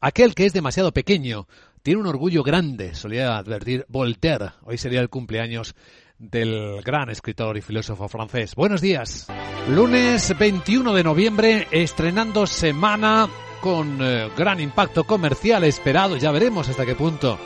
Aquel que es demasiado pequeño tiene un orgullo grande, solía advertir Voltaire. Hoy sería el cumpleaños del gran escritor y filósofo francés. Buenos días. Lunes 21 de noviembre, estrenando semana con eh, gran impacto comercial esperado. Ya veremos hasta qué punto.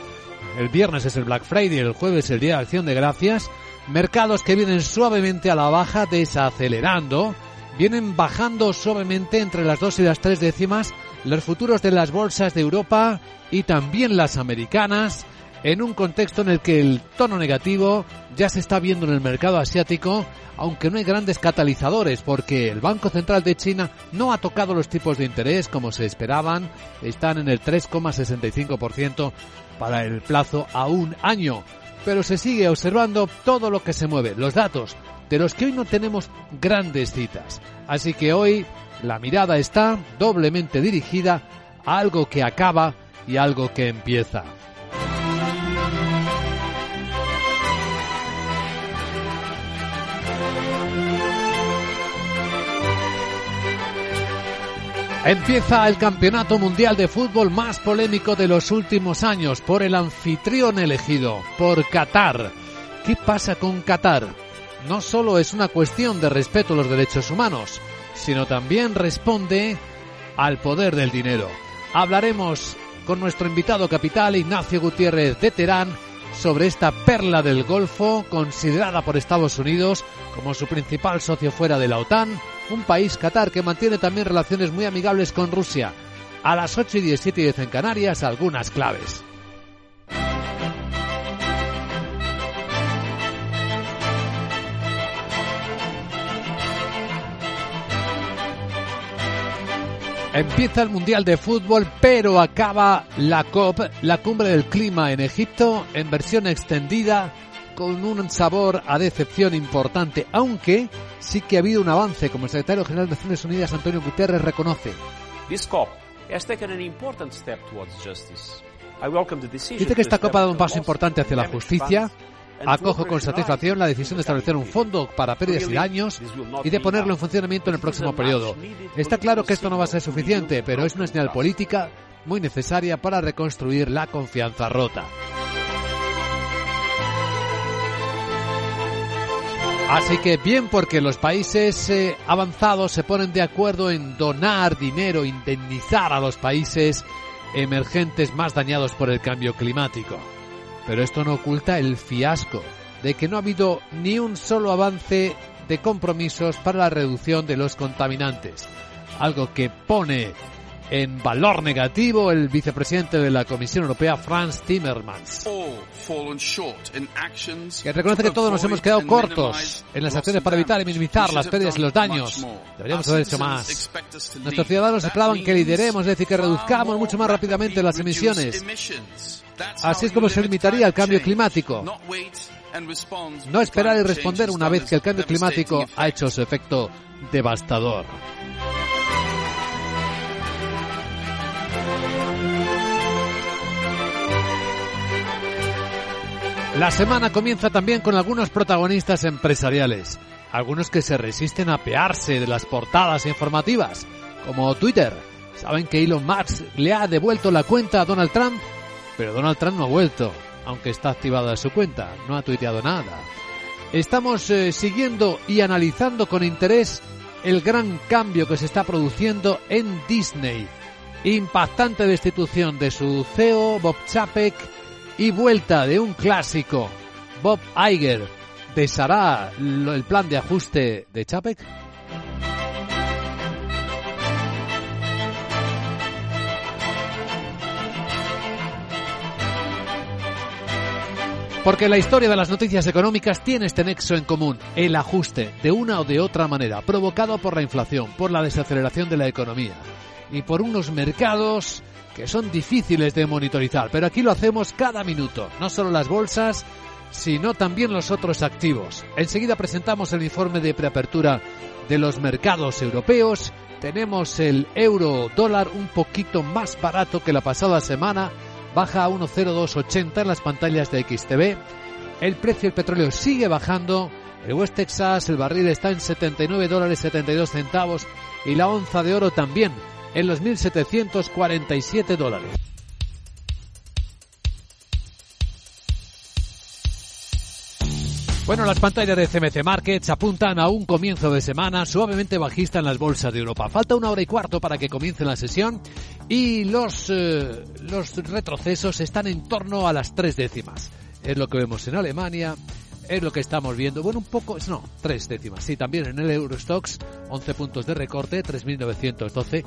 El viernes es el Black Friday, el jueves el Día de Acción de Gracias. Mercados que vienen suavemente a la baja, desacelerando. Vienen bajando suavemente entre las dos y las tres décimas los futuros de las bolsas de Europa y también las americanas en un contexto en el que el tono negativo ya se está viendo en el mercado asiático, aunque no hay grandes catalizadores, porque el Banco Central de China no ha tocado los tipos de interés como se esperaban, están en el 3,65% para el plazo a un año, pero se sigue observando todo lo que se mueve, los datos, de los que hoy no tenemos grandes citas. Así que hoy la mirada está doblemente dirigida a algo que acaba y algo que empieza. Empieza el campeonato mundial de fútbol más polémico de los últimos años por el anfitrión elegido, por Qatar. ¿Qué pasa con Qatar? No solo es una cuestión de respeto a los derechos humanos, sino también responde al poder del dinero. Hablaremos con nuestro invitado capital, Ignacio Gutiérrez de Terán, sobre esta perla del Golfo, considerada por Estados Unidos como su principal socio fuera de la OTAN, un país, Qatar, que mantiene también relaciones muy amigables con Rusia. A las 8 y 17 y 10 en Canarias, algunas claves. Empieza el Mundial de Fútbol, pero acaba la COP, la cumbre del clima en Egipto, en versión extendida, con un sabor a decepción importante, aunque sí que ha habido un avance, como el secretario general de Naciones Unidas, Antonio Guterres, reconoce. Dice que esta Copa ha dado un paso importante hacia la justicia, Acojo con satisfacción la decisión de establecer un fondo para pérdidas y daños y de ponerlo en funcionamiento en el próximo periodo. Está claro que esto no va a ser suficiente, pero es una señal política muy necesaria para reconstruir la confianza rota. Así que bien porque los países eh, avanzados se ponen de acuerdo en donar dinero, indemnizar a los países emergentes más dañados por el cambio climático. Pero esto no oculta el fiasco de que no ha habido ni un solo avance de compromisos para la reducción de los contaminantes, algo que pone en valor negativo el vicepresidente de la Comisión Europea, Franz Timmermans, que reconoce que todos nos hemos quedado cortos en las acciones para evitar y minimizar las pérdidas y los daños. Deberíamos haber hecho más. Nuestros ciudadanos esperaban que lideremos, es decir, que reduzcamos mucho más rápidamente las emisiones. Así es como se limitaría el cambio climático. No esperar y responder una vez que el cambio climático ha hecho su efecto devastador. La semana comienza también con algunos protagonistas empresariales, algunos que se resisten a pearse de las portadas informativas, como Twitter. Saben que Elon Musk le ha devuelto la cuenta a Donald Trump, pero Donald Trump no ha vuelto, aunque está activada su cuenta, no ha tuiteado nada. Estamos eh, siguiendo y analizando con interés el gran cambio que se está produciendo en Disney. Impactante destitución de su CEO Bob Chapek y vuelta de un clásico, Bob Iger, ¿deshará el plan de ajuste de Chapek? Porque la historia de las noticias económicas tiene este nexo en común, el ajuste, de una o de otra manera, provocado por la inflación, por la desaceleración de la economía y por unos mercados que son difíciles de monitorizar, pero aquí lo hacemos cada minuto, no solo las bolsas, sino también los otros activos. Enseguida presentamos el informe de preapertura de los mercados europeos. Tenemos el euro dólar un poquito más barato que la pasada semana, baja a 1.0280 en las pantallas de XTV. El precio del petróleo sigue bajando. El West Texas, el barril está en 79 dólares 72 centavos y la onza de oro también en los 1.747 dólares. Bueno, las pantallas de CMC Markets apuntan a un comienzo de semana suavemente bajista en las bolsas de Europa. Falta una hora y cuarto para que comience la sesión y los, eh, los retrocesos están en torno a las tres décimas. Es lo que vemos en Alemania, es lo que estamos viendo. Bueno, un poco, no, tres décimas. Sí, también en el Eurostox, 11 puntos de recorte, 3.912.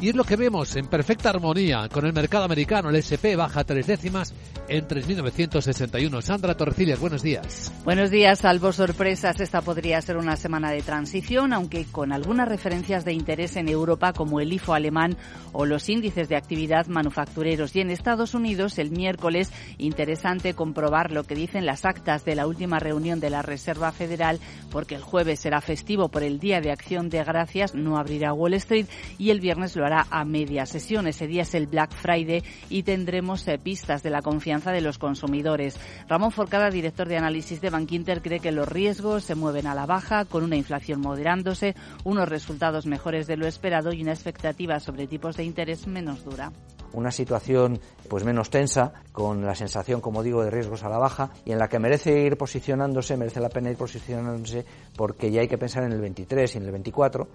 Y es lo que vemos en perfecta armonía con el mercado americano. El SP baja tres décimas en 3.961. Sandra Torrecillas, buenos días. Buenos días, salvo sorpresas. Esta podría ser una semana de transición, aunque con algunas referencias de interés en Europa, como el IFO alemán o los índices de actividad manufactureros. Y en Estados Unidos, el miércoles, interesante comprobar lo que dicen las actas de la última reunión de la Reserva Federal, porque el jueves será festivo por el Día de Acción de Gracias, no abrirá Wall Street y el viernes lo a media sesión. Ese día es el Black Friday y tendremos eh, pistas de la confianza de los consumidores. Ramón Forcada, director de análisis de Bankinter, cree que los riesgos se mueven a la baja, con una inflación moderándose, unos resultados mejores de lo esperado y una expectativa sobre tipos de interés menos dura una situación pues menos tensa, con la sensación, como digo, de riesgos a la baja y en la que merece ir posicionándose, merece la pena ir posicionándose porque ya hay que pensar en el 23 y en el 24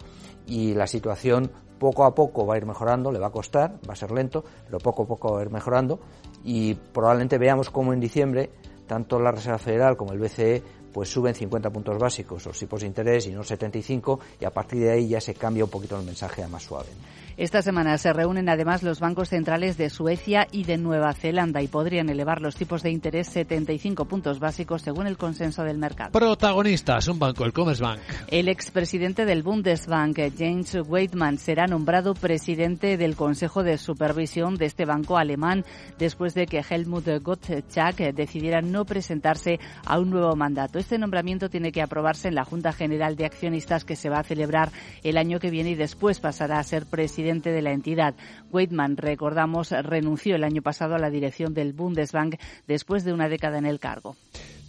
y la situación poco a poco va a ir mejorando, le va a costar, va a ser lento, pero poco a poco va a ir mejorando y probablemente veamos cómo en diciembre tanto la Reserva Federal como el BCE pues suben 50 puntos básicos los tipos de interés y no 75 y a partir de ahí ya se cambia un poquito el mensaje a más suave. Esta semana se reúnen además los bancos centrales de Suecia y de Nueva Zelanda y podrían elevar los tipos de interés 75 puntos básicos según el consenso del mercado. Protagonistas, un banco, el Commerzbank. El expresidente del Bundesbank, James Weidmann, será nombrado presidente del Consejo de Supervisión de este banco alemán después de que Helmut Gottschalk decidiera no presentarse a un nuevo mandato. Este nombramiento tiene que aprobarse en la Junta General de Accionistas que se va a celebrar el año que viene y después pasará a ser presidente de la entidad. Weidmann, recordamos, renunció el año pasado a la dirección del Bundesbank después de una década en el cargo.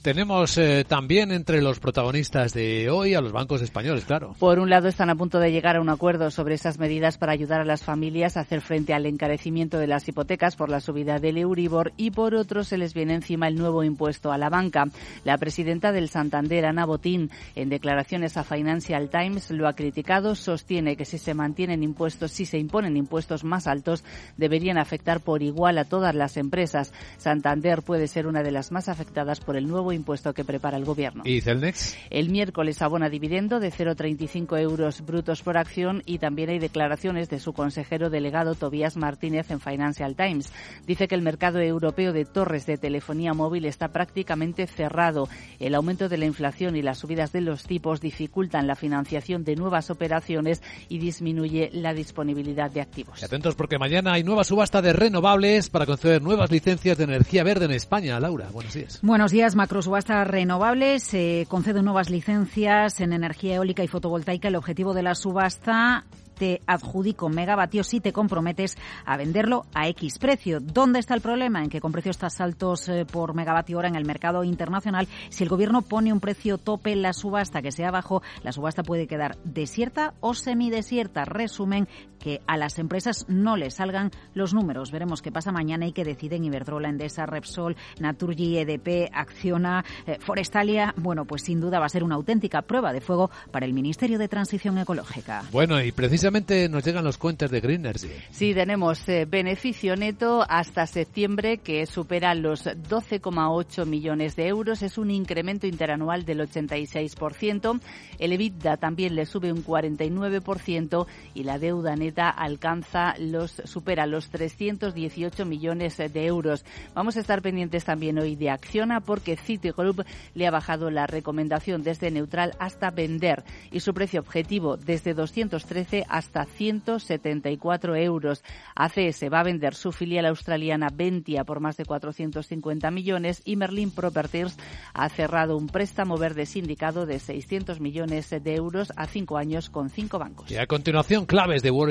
Tenemos eh, también entre los protagonistas de hoy a los bancos españoles, claro. Por un lado, están a punto de llegar a un acuerdo sobre esas medidas para ayudar a las familias a hacer frente al encarecimiento de las hipotecas por la subida del Euribor y por otro se les viene encima el nuevo impuesto a la banca. La presidenta del Santander, Ana Botín, en declaraciones a Financial Times lo ha criticado, sostiene que si se mantienen impuestos, si se imponen impuestos más altos, deberían afectar por igual a todas las empresas. Santander puede ser una de las más afectadas por el nuevo impuesto que prepara el gobierno. ¿Y Celnex? El miércoles abona dividendo de 0,35 euros brutos por acción y también hay declaraciones de su consejero delegado Tobías Martínez en Financial Times. Dice que el mercado europeo de torres de telefonía móvil está prácticamente cerrado. El aumento de la inflación y las subidas de los tipos dificultan la financiación de nuevas operaciones y disminuye la disponibilidad de activos. atentos porque mañana hay nueva subasta de renovables para conceder nuevas licencias de energía verde en España. Laura, buenos días. Buenos días, Macro subasta renovable se conceden nuevas licencias en energía eólica y fotovoltaica. El objetivo de la subasta te adjudico megavatios si te comprometes a venderlo a X precio. ¿Dónde está el problema? En que con precios tan altos eh, por megavatio hora en el mercado internacional, si el gobierno pone un precio tope en la subasta que sea bajo, la subasta puede quedar desierta o semidesierta. Resumen, que a las empresas no les salgan los números. Veremos qué pasa mañana y qué deciden Iberdrola, Endesa, Repsol, Naturgy, EDP, Acciona, eh, Forestalia. Bueno, pues sin duda va a ser una auténtica prueba de fuego para el Ministerio de Transición Ecológica. Bueno, y precisamente nos llegan los cuentos de Green Energy. Sí, tenemos eh, beneficio neto hasta septiembre que supera los 12,8 millones de euros. Es un incremento interanual del 86%. El EBITDA también le sube un 49% y la deuda neta alcanza los supera los 318 millones de euros. Vamos a estar pendientes también hoy de Acciona porque Citigroup le ha bajado la recomendación desde neutral hasta vender y su precio objetivo desde 213 hasta 174 euros. ACS va a vender su filial australiana Ventia por más de 450 millones y Merlin Properties ha cerrado un préstamo verde sindicado de 600 millones de euros a cinco años con cinco bancos. Y a continuación, claves de Wall